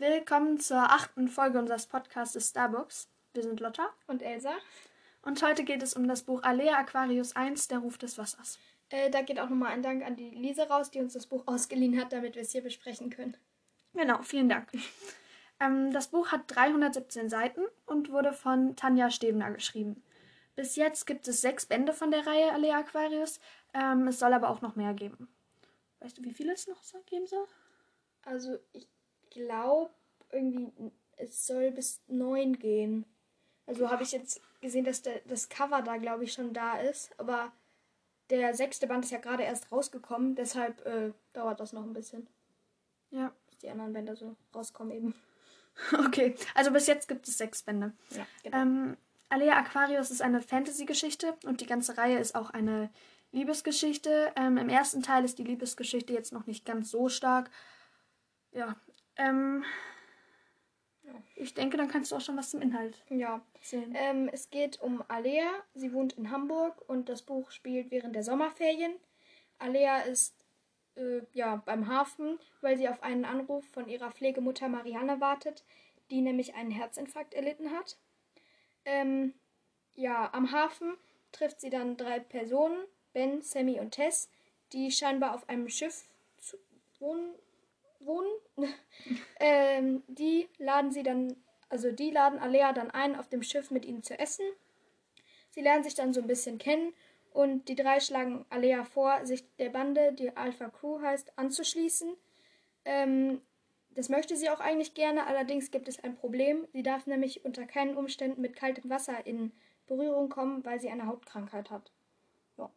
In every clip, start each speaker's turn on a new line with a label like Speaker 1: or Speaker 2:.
Speaker 1: Willkommen zur achten Folge unseres Podcasts Starbucks. Wir sind Lotta
Speaker 2: und Elsa.
Speaker 1: Und heute geht es um das Buch Alea Aquarius 1, Der Ruf des Wassers.
Speaker 2: Äh, da geht auch nochmal ein Dank an die Lise raus, die uns das Buch ausgeliehen hat, damit wir es hier besprechen können.
Speaker 1: Genau, vielen Dank. ähm, das Buch hat 317 Seiten und wurde von Tanja Stevener geschrieben. Bis jetzt gibt es sechs Bände von der Reihe Alea Aquarius. Ähm, es soll aber auch noch mehr geben. Weißt du, wie viele es noch geben soll?
Speaker 2: Also, ich glaube, irgendwie, es soll bis neun gehen. Also habe ich jetzt gesehen, dass der, das Cover da, glaube ich, schon da ist. Aber der sechste Band ist ja gerade erst rausgekommen, deshalb äh, dauert das noch ein bisschen.
Speaker 1: Ja.
Speaker 2: Bis die anderen Bände so rauskommen eben.
Speaker 1: Okay, also bis jetzt gibt es sechs Bände.
Speaker 2: Ja, genau.
Speaker 1: Ähm, Alea Aquarius ist eine Fantasy-Geschichte und die ganze Reihe ist auch eine Liebesgeschichte. Ähm, Im ersten Teil ist die Liebesgeschichte jetzt noch nicht ganz so stark. Ja. Ähm, ich denke, dann kannst du auch schon was zum Inhalt
Speaker 2: ja.
Speaker 1: erzählen.
Speaker 2: Ähm, es geht um Alea. Sie wohnt in Hamburg und das Buch spielt während der Sommerferien. Alea ist äh, ja beim Hafen, weil sie auf einen Anruf von ihrer Pflegemutter Marianne wartet, die nämlich einen Herzinfarkt erlitten hat. Ähm, ja, am Hafen trifft sie dann drei Personen, Ben, Sammy und Tess, die scheinbar auf einem Schiff wohnen. Wohnen. ähm, die laden sie dann, also die laden Alea dann ein, auf dem Schiff mit ihnen zu essen. Sie lernen sich dann so ein bisschen kennen und die drei schlagen Alea vor, sich der Bande, die Alpha Crew heißt, anzuschließen. Ähm, das möchte sie auch eigentlich gerne, allerdings gibt es ein Problem. Sie darf nämlich unter keinen Umständen mit kaltem Wasser in Berührung kommen, weil sie eine Hautkrankheit hat. Ja.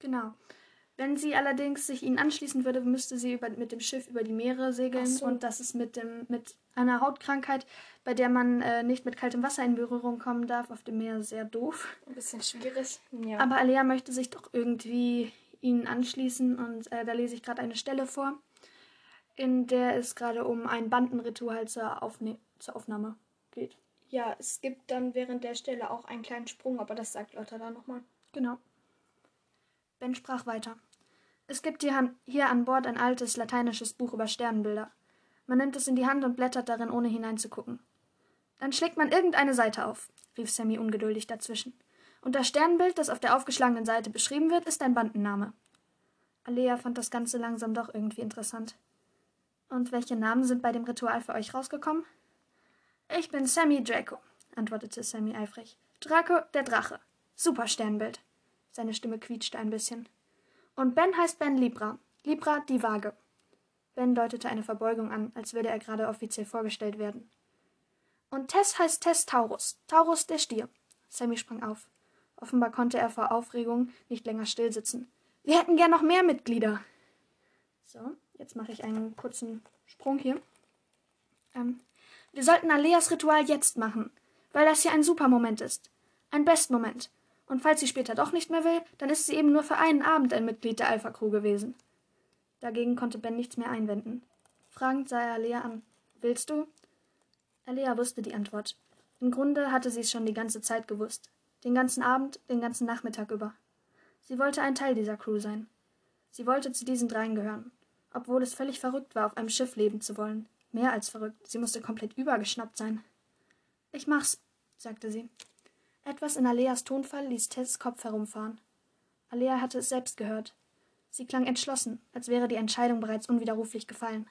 Speaker 1: Genau. Wenn sie allerdings sich ihnen anschließen würde, müsste sie über, mit dem Schiff über die Meere segeln.
Speaker 2: So.
Speaker 1: Und das ist mit, dem, mit einer Hautkrankheit, bei der man äh, nicht mit kaltem Wasser in Berührung kommen darf, auf dem Meer sehr doof.
Speaker 2: Ein bisschen schwierig. Ja.
Speaker 1: Aber Alea möchte sich doch irgendwie ihnen anschließen. Und äh, da lese ich gerade eine Stelle vor, in der es gerade um ein Bandenritual zur, Aufne zur Aufnahme geht.
Speaker 2: Ja, es gibt dann während der Stelle auch einen kleinen Sprung, aber das sagt Lotta dann nochmal.
Speaker 1: Genau. Ben sprach weiter. Es gibt hier, hier an Bord ein altes lateinisches Buch über Sternbilder. Man nimmt es in die Hand und blättert darin, ohne hineinzugucken. Dann schlägt man irgendeine Seite auf, rief Sammy ungeduldig dazwischen. Und das Sternbild, das auf der aufgeschlagenen Seite beschrieben wird, ist ein Bandenname. Alea fand das Ganze langsam doch irgendwie interessant. Und welche Namen sind bei dem Ritual für euch rausgekommen? Ich bin Sammy Draco, antwortete Sammy eifrig. Draco, der Drache. Super Sternbild. Seine Stimme quietschte ein bisschen. Und Ben heißt Ben Libra. Libra die Waage. Ben deutete eine Verbeugung an, als würde er gerade offiziell vorgestellt werden. Und Tess heißt Tess Taurus. Taurus der Stier. Sammy sprang auf. Offenbar konnte er vor Aufregung nicht länger stillsitzen. Wir hätten gern noch mehr Mitglieder. So, jetzt mache ich einen kurzen Sprung hier. Ähm, wir sollten Aleas Ritual jetzt machen, weil das hier ein super Moment ist. Ein Bestmoment. Und falls sie später doch nicht mehr will, dann ist sie eben nur für einen Abend ein Mitglied der Alpha Crew gewesen. Dagegen konnte Ben nichts mehr einwenden. Fragend sah er Alea an. Willst du? Alea wusste die Antwort. Im Grunde hatte sie es schon die ganze Zeit gewusst. Den ganzen Abend, den ganzen Nachmittag über. Sie wollte ein Teil dieser Crew sein. Sie wollte zu diesen dreien gehören. Obwohl es völlig verrückt war, auf einem Schiff leben zu wollen. Mehr als verrückt. Sie musste komplett übergeschnappt sein. Ich mach's, sagte sie. Etwas in Aleas Tonfall ließ Tess Kopf herumfahren. Alea hatte es selbst gehört. Sie klang entschlossen, als wäre die Entscheidung bereits unwiderruflich gefallen.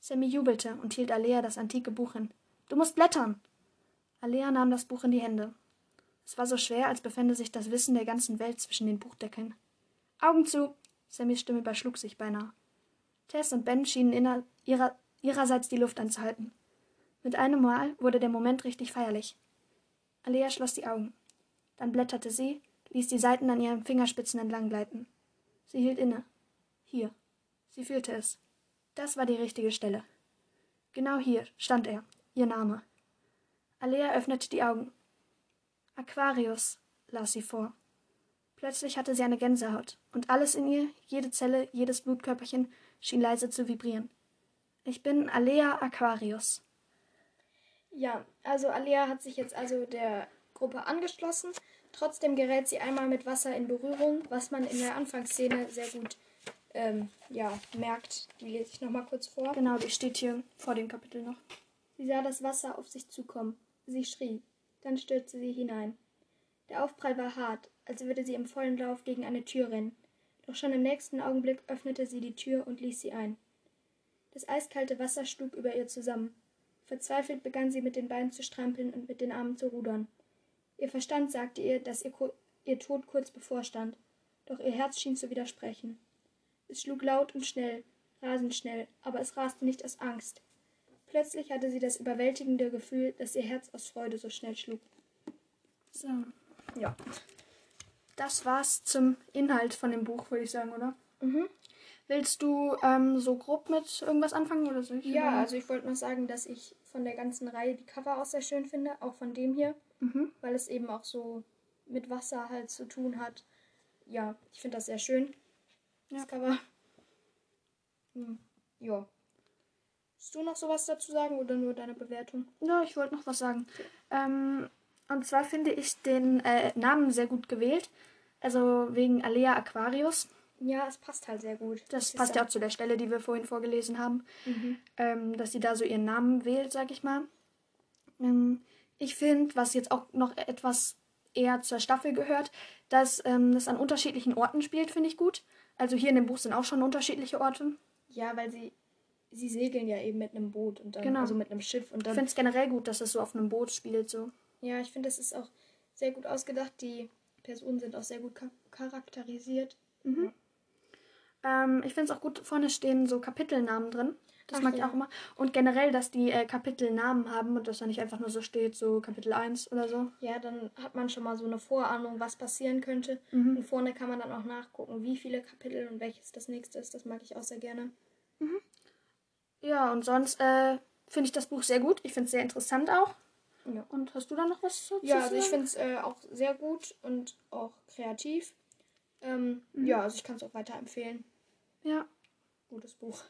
Speaker 1: Sammy jubelte und hielt Alea das antike Buch hin. Du musst blättern! Alea nahm das Buch in die Hände. Es war so schwer, als befände sich das Wissen der ganzen Welt zwischen den Buchdeckeln. Augen zu! Sammys Stimme überschlug sich beinahe. Tess und Ben schienen inner, ihrer, ihrerseits die Luft anzuhalten. Mit einem Mal wurde der Moment richtig feierlich. Alea schloss die Augen. Dann blätterte sie, ließ die Seiten an ihren Fingerspitzen entlang gleiten. Sie hielt inne. Hier. Sie fühlte es. Das war die richtige Stelle. Genau hier stand er, ihr Name. Alea öffnete die Augen. Aquarius, las sie vor. Plötzlich hatte sie eine Gänsehaut, und alles in ihr, jede Zelle, jedes Blutkörperchen, schien leise zu vibrieren. Ich bin Alea Aquarius.
Speaker 2: Ja, also Alea hat sich jetzt also der Gruppe angeschlossen. Trotzdem gerät sie einmal mit Wasser in Berührung, was man in der Anfangsszene sehr gut ähm, ja, merkt. Die lese ich nochmal kurz vor.
Speaker 1: Genau, die steht hier vor dem Kapitel noch.
Speaker 2: Sie sah das Wasser auf sich zukommen. Sie schrie. Dann stürzte sie hinein. Der Aufprall war hart, als würde sie im vollen Lauf gegen eine Tür rennen. Doch schon im nächsten Augenblick öffnete sie die Tür und ließ sie ein. Das eiskalte Wasser schlug über ihr zusammen. Verzweifelt begann sie mit den Beinen zu strampeln und mit den Armen zu rudern. Ihr Verstand sagte ihr, dass ihr, ihr Tod kurz bevorstand, doch ihr Herz schien zu widersprechen. Es schlug laut und schnell, rasend schnell, aber es raste nicht aus Angst. Plötzlich hatte sie das überwältigende Gefühl, dass ihr Herz aus Freude so schnell schlug.
Speaker 1: So. Ja. Das war's zum Inhalt von dem Buch, würde ich sagen, oder?
Speaker 2: Mhm.
Speaker 1: Willst du ähm, so grob mit irgendwas anfangen oder so?
Speaker 2: Ja, also ich wollte noch sagen, dass ich von der ganzen Reihe die Cover auch sehr schön finde, auch von dem hier,
Speaker 1: Mhm.
Speaker 2: weil es eben auch so mit Wasser halt zu tun hat. Ja, ich finde das sehr schön, das
Speaker 1: Ja.
Speaker 2: Cover. Hm, ja. Hast du noch sowas dazu sagen oder nur deine Bewertung?
Speaker 1: Ja, ich wollte noch was sagen. Ähm, und zwar finde ich den äh, Namen sehr gut gewählt. Also wegen Alea Aquarius.
Speaker 2: Ja, es passt halt sehr gut.
Speaker 1: Das passt ja auch zu der Stelle, die wir vorhin vorgelesen haben.
Speaker 2: Mhm.
Speaker 1: ähm, dass sie da so ihren Namen wählt, sag ich mal. Ähm, ich finde, was jetzt auch noch etwas eher zur Staffel gehört, dass ähm, das an unterschiedlichen Orten spielt, finde ich gut. Also hier in dem Buch sind auch schon unterschiedliche Orte.
Speaker 2: Ja, weil sie sie segeln ja eben mit einem Boot und dann
Speaker 1: Genau.
Speaker 2: also mit einem Schiff und
Speaker 1: Ich
Speaker 2: dann
Speaker 1: finde es generell gut, dass es so auf einem Boot spielt. So.
Speaker 2: Ja, ich finde, das ist auch sehr gut ausgedacht. Die Personen sind auch sehr gut cha- charakterisiert.
Speaker 1: Ähm, ich finde es auch gut, vorne stehen so Kapitelnamen drin. Das
Speaker 2: Ach
Speaker 1: mag ich
Speaker 2: ja.
Speaker 1: auch immer. Und generell, dass die äh, Kapitelnamen haben und dass da nicht einfach nur so steht, so Kapitel 1 oder so.
Speaker 2: Ja, dann hat man schon mal so eine Vorahnung, was passieren könnte.
Speaker 1: Mhm.
Speaker 2: Und vorne kann man dann auch nachgucken, wie viele Kapitel und welches das nächste ist. Das mag ich auch sehr gerne.
Speaker 1: Ja, und sonst äh, finde ich das Buch sehr gut. Ich finde es sehr interessant auch.
Speaker 2: Ja.
Speaker 1: Und hast du da noch was zu
Speaker 2: Ja, also ich finde es äh, auch sehr gut und auch kreativ. Ähm,
Speaker 1: Mhm.
Speaker 2: Ja, also ich kann es auch weiterempfehlen.
Speaker 1: Ja,
Speaker 2: Gutes Buch.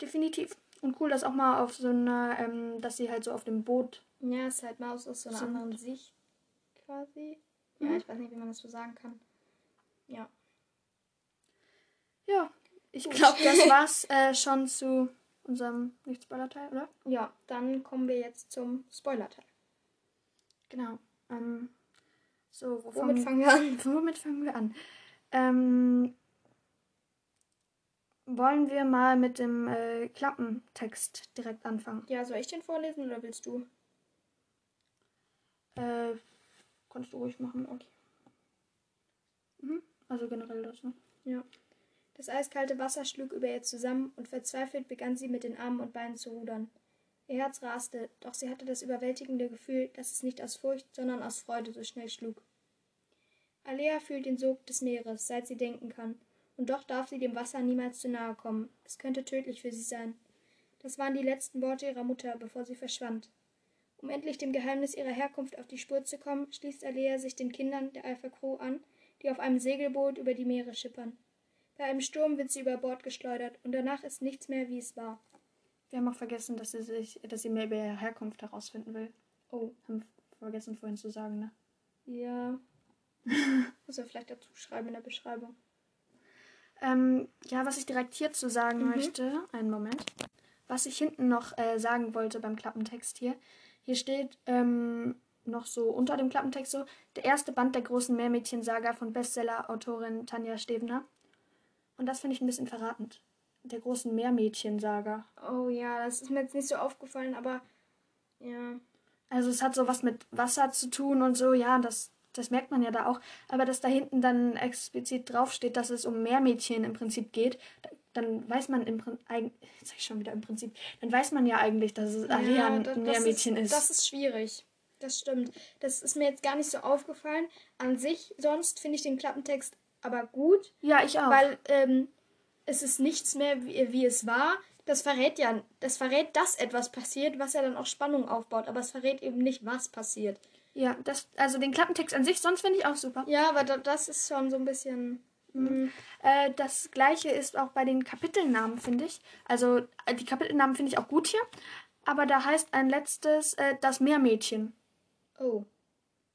Speaker 1: definitiv. Und cool, dass auch mal auf so einer, ähm, dass sie halt so auf dem Boot.
Speaker 2: Ja, es ist halt mal aus, aus so einer
Speaker 1: Sind-
Speaker 2: anderen Sicht quasi. Ja,
Speaker 1: Mhm.
Speaker 2: ich weiß nicht, wie man das so sagen kann. Ja.
Speaker 1: Ja, ich glaube, das war's äh, schon zu unserem Nicht-Spoiler-Teil, oder?
Speaker 2: Ja, dann kommen wir jetzt zum Spoiler-Teil.
Speaker 1: Genau. Ähm, so, wo
Speaker 2: Womit
Speaker 1: fangen
Speaker 2: wir an?
Speaker 1: womit fangen wir an? Ähm, wollen wir mal mit dem äh, Klappentext direkt anfangen?
Speaker 2: Ja, soll ich den vorlesen oder willst du?
Speaker 1: Äh, kannst du ruhig machen. Okay. Mhm. Also generell das, ne?
Speaker 2: Ja. Das eiskalte Wasser schlug über ihr zusammen und verzweifelt begann sie mit den Armen und Beinen zu rudern. Ihr Herz raste, doch sie hatte das überwältigende Gefühl, dass es nicht aus Furcht, sondern aus Freude so schnell schlug. Alea fühlt den Sog des Meeres, seit sie denken kann, und doch darf sie dem Wasser niemals zu nahe kommen. Es könnte tödlich für sie sein. Das waren die letzten Worte ihrer Mutter, bevor sie verschwand. Um endlich dem Geheimnis ihrer Herkunft auf die Spur zu kommen, schließt Alea sich den Kindern der Alpha Crew an, die auf einem Segelboot über die Meere schippern. Bei einem Sturm wird sie über Bord geschleudert und danach ist nichts mehr, wie es war.
Speaker 1: Wir haben auch vergessen, dass sie sich, dass sie mehr über ihre Herkunft herausfinden will.
Speaker 2: Oh,
Speaker 1: Haben vergessen vorhin zu sagen, ne?
Speaker 2: ja. Muss er vielleicht dazu schreiben in der Beschreibung.
Speaker 1: Ähm, ja, was ich direkt hierzu sagen
Speaker 2: Mhm.
Speaker 1: möchte, einen Moment. Was ich hinten noch äh, sagen wollte beim Klappentext hier. Hier steht ähm, noch so unter dem Klappentext so, der erste Band der großen Meermädchen-Saga von Bestseller-Autorin Tanja Stevener. Und das finde ich ein bisschen verratend. Der großen Meermädchen-Saga.
Speaker 2: Oh ja, das ist mir jetzt nicht so aufgefallen, aber ja.
Speaker 1: Also es hat so was mit Wasser zu tun und so, ja, das, das merkt man ja da auch. Aber dass da hinten dann explizit draufsteht, dass es um Meermädchen im Prinzip geht, da- dann weiß man im Prinzip, jetzt sag ich schon wieder im Prinzip, dann weiß man ja eigentlich, dass es Alea
Speaker 2: ja,
Speaker 1: ein Meermädchen
Speaker 2: ist,
Speaker 1: ist.
Speaker 2: Das ist schwierig. Das stimmt. Das ist mir jetzt gar nicht so aufgefallen. An sich, sonst finde ich den Klappentext aber gut,
Speaker 1: ja, ich auch.
Speaker 2: weil ähm, es ist nichts mehr, wie, wie es war. Das verrät ja, das verrät, dass etwas passiert, was ja dann auch Spannung aufbaut, aber es verrät eben nicht, was passiert.
Speaker 1: Ja, das, also den Klappentext an sich, sonst finde ich auch super.
Speaker 2: Ja, aber da, das ist schon so ein bisschen. mm,
Speaker 1: Äh, das gleiche ist auch bei den Kapitelnamen, finde ich. Also äh, die Kapitelnamen finde ich auch gut hier. Aber da heißt ein letztes äh, das Meermädchen.
Speaker 2: Oh.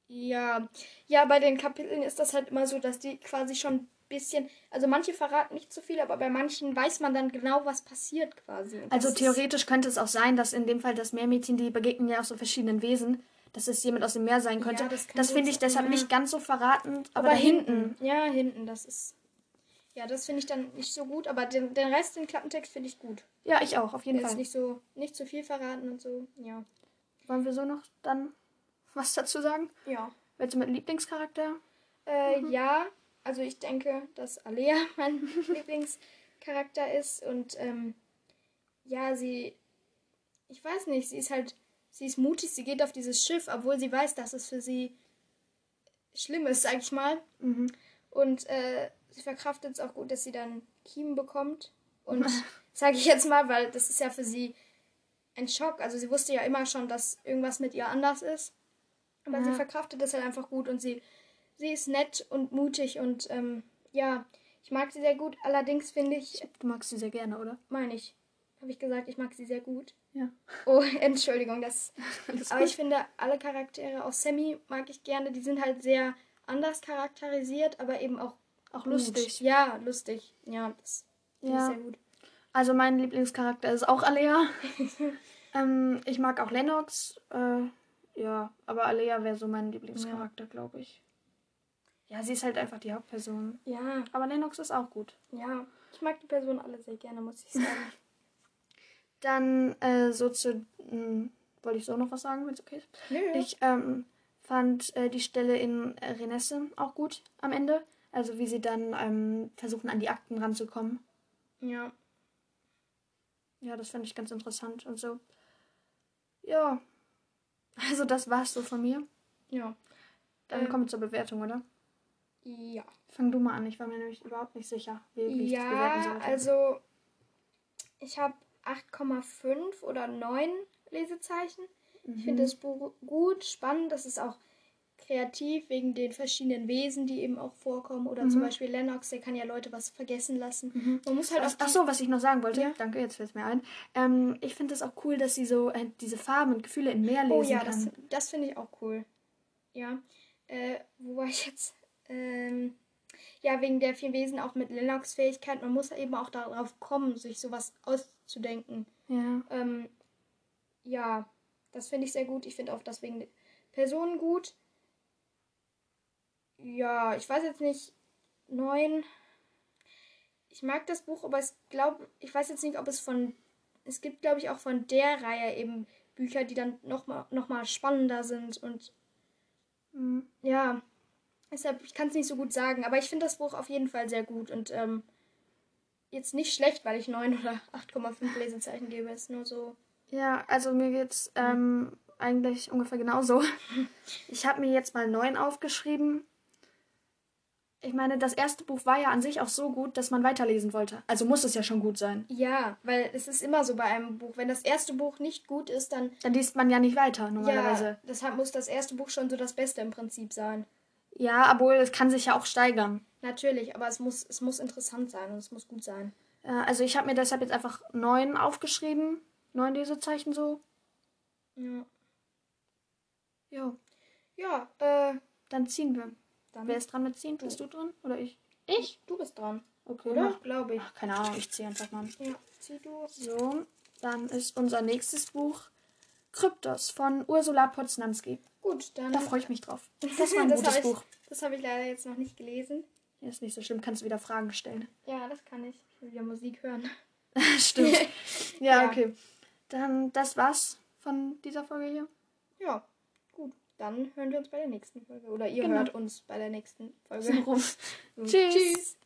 Speaker 2: Ja. Ja, bei den Kapiteln ist das halt immer so, dass die quasi schon bisschen, also manche verraten nicht so viel, aber bei manchen weiß man dann genau, was passiert quasi.
Speaker 1: Also theoretisch könnte es auch sein, dass in dem Fall das Meermädchen, die begegnen ja auch so verschiedenen Wesen, dass es jemand aus dem Meer sein könnte.
Speaker 2: Ja, das
Speaker 1: das finde ich deshalb nicht ganz so verratend, aber,
Speaker 2: aber
Speaker 1: da hinten.
Speaker 2: Ja, hinten, das ist. Ja, das finde ich dann nicht so gut, aber den, den Rest, den Klappentext, finde ich gut.
Speaker 1: Ja, ich auch, auf jeden
Speaker 2: Der ist
Speaker 1: Fall.
Speaker 2: nicht so, nicht zu viel verraten und so. Ja.
Speaker 1: Wollen wir so noch dann was dazu sagen?
Speaker 2: Ja.
Speaker 1: Willst du mit Lieblingscharakter?
Speaker 2: Äh, Ja, also ich denke, dass Alea mein Lieblingscharakter ist und ähm, ja, sie, ich weiß nicht, sie ist halt, sie ist mutig, sie geht auf dieses Schiff, obwohl sie weiß, dass es für sie schlimm ist, sag ich mal.
Speaker 1: Mhm.
Speaker 2: Und äh, sie verkraftet es auch gut, dass sie dann Kiemen bekommt. Und sage ich jetzt mal, weil das ist ja für sie ein Schock. Also sie wusste ja immer schon, dass irgendwas mit ihr anders ist. Aber
Speaker 1: Ja.
Speaker 2: sie verkraftet das halt einfach gut und sie, sie ist nett und mutig und ähm, ja, ich mag sie sehr gut. Allerdings finde ich,
Speaker 1: Du magst sie sehr gerne, oder?
Speaker 2: meine ich, habe ich gesagt, ich mag sie sehr gut.
Speaker 1: Ja.
Speaker 2: Oh, Entschuldigung, das aber ich finde, alle Charaktere aus Sammy mag ich gerne. Die sind halt sehr anders charakterisiert, aber eben auch
Speaker 1: Auch
Speaker 2: gut.
Speaker 1: lustig.
Speaker 2: Ja, lustig. Ja, das finde
Speaker 1: Ja.
Speaker 2: ich sehr gut.
Speaker 1: Also mein Lieblingscharakter ist auch Alea. ähm, ich mag auch Lennox. Äh, ja, aber Alea wäre so mein Lieblingscharakter, glaube ich. Ja, sie ist halt einfach die Hauptperson.
Speaker 2: Ja,
Speaker 1: Aber Lennox ist auch gut.
Speaker 2: ja. Ich mag die Personen alle sehr gerne, muss ich sagen.
Speaker 1: Dann äh, so zu. Mh, wollte ich so noch was sagen, wenn es okay ist?
Speaker 2: Nö.
Speaker 1: Ich ähm, fand äh, die Stelle in Renesse auch gut am Ende. Also wie sie dann ähm, versuchen, an die Akten ranzukommen.
Speaker 2: ja.
Speaker 1: Ja, das fand ich ganz interessant und so. Ja. Also das war's so von mir.
Speaker 2: Ja.
Speaker 1: Dann
Speaker 2: Ähm.
Speaker 1: kommen wir zur Bewertung, oder?
Speaker 2: Ja.
Speaker 1: Fang du mal an. Ich war mir nämlich überhaupt nicht sicher, wie, wie ich das bewerten
Speaker 2: Ja,
Speaker 1: sollte.
Speaker 2: also ich habe 8,5 oder 9 Lesezeichen. Ich
Speaker 1: Mhm.
Speaker 2: finde das Buch gut, spannend. Das ist auch kreativ wegen den verschiedenen Wesen, die eben auch vorkommen. Oder zum
Speaker 1: Mhm.
Speaker 2: Beispiel Lennox, der kann ja Leute was vergessen lassen. Man muss halt
Speaker 1: Ach, ach so, was ich noch sagen wollte.
Speaker 2: Ja.
Speaker 1: Danke, jetzt fällt es mir ein. Ähm, ich finde es auch cool, dass sie so äh, diese Farben und Gefühle in mehr lesen
Speaker 2: Oh ja,
Speaker 1: kann.
Speaker 2: das, das finde ich auch cool. Ja. Äh, wo war ich jetzt? Ähm, ja, wegen der vielen Wesen auch mit Lennox Fähigkeit. Man muss eben auch darauf kommen, sich sowas auszudenken.
Speaker 1: Ja.
Speaker 2: Ähm, ja, das finde ich sehr gut. Ich finde auch das wegen der Personen gut. Ja, ich weiß jetzt nicht. Neun. Ich mag das Buch, aber ich glaube, ich weiß jetzt nicht, ob es von. Es gibt, glaube ich, auch von der Reihe eben Bücher, die dann nochmal noch mal spannender sind. Und
Speaker 1: Mhm.
Speaker 2: ja, deshalb, ich kann es nicht so gut sagen. Aber ich finde das Buch auf jeden Fall sehr gut. Und ähm, jetzt nicht schlecht, weil ich 9 oder 8,5 Lesezeichen gebe. Ist nur so.
Speaker 1: Ja, also mir geht's ähm, eigentlich ungefähr genauso. Ich habe mir jetzt mal neun aufgeschrieben. Ich meine, das erste Buch war ja an sich auch so gut, dass man weiterlesen wollte. Also muss es ja schon gut sein.
Speaker 2: Ja, weil es ist immer so bei einem Buch. Wenn das erste Buch nicht gut ist, dann.
Speaker 1: Dann liest man ja nicht weiter normalerweise.
Speaker 2: Ja, deshalb muss das erste Buch schon so das Beste im Prinzip sein.
Speaker 1: Ja, obwohl es kann sich ja auch steigern.
Speaker 2: Natürlich, aber es muss, es muss interessant sein und es muss gut sein.
Speaker 1: Äh, also ich habe mir deshalb jetzt einfach neun aufgeschrieben. Neun Lesezeichen so.
Speaker 2: Ja.
Speaker 1: Ja,
Speaker 2: Ja, äh,
Speaker 1: dann ziehen wir.
Speaker 2: dann.
Speaker 1: Wer ist dran mit ziehen? Bist du dran? Oder ich?
Speaker 2: Ich? Du bist dran.
Speaker 1: Okay.
Speaker 2: Oder? Glaube ich.
Speaker 1: Ach, keine Ahnung, ich ziehe einfach mal.
Speaker 2: Ja, zieh du.
Speaker 1: So, dann ist unser nächstes Buch Kryptos von Ursula Poznanski.
Speaker 2: Gut, dann.
Speaker 1: Da freue ich mich drauf. Das war ein
Speaker 2: das
Speaker 1: gutes
Speaker 2: ich,
Speaker 1: Buch.
Speaker 2: Das habe ich leider jetzt noch nicht gelesen.
Speaker 1: Ja, ist nicht so schlimm, kannst du wieder Fragen stellen.
Speaker 2: Ja, das kann ich. Ich will wieder Musik hören.
Speaker 1: Stimmt. Ja,
Speaker 2: Ja.
Speaker 1: okay. Dann, das war's von dieser Folge hier.
Speaker 2: Ja, gut. Dann hören wir uns bei der nächsten Folge. Oder ihr
Speaker 1: Genau.
Speaker 2: hört uns bei der nächsten Folge.
Speaker 1: So rum. Tschüss.
Speaker 2: Tschüss.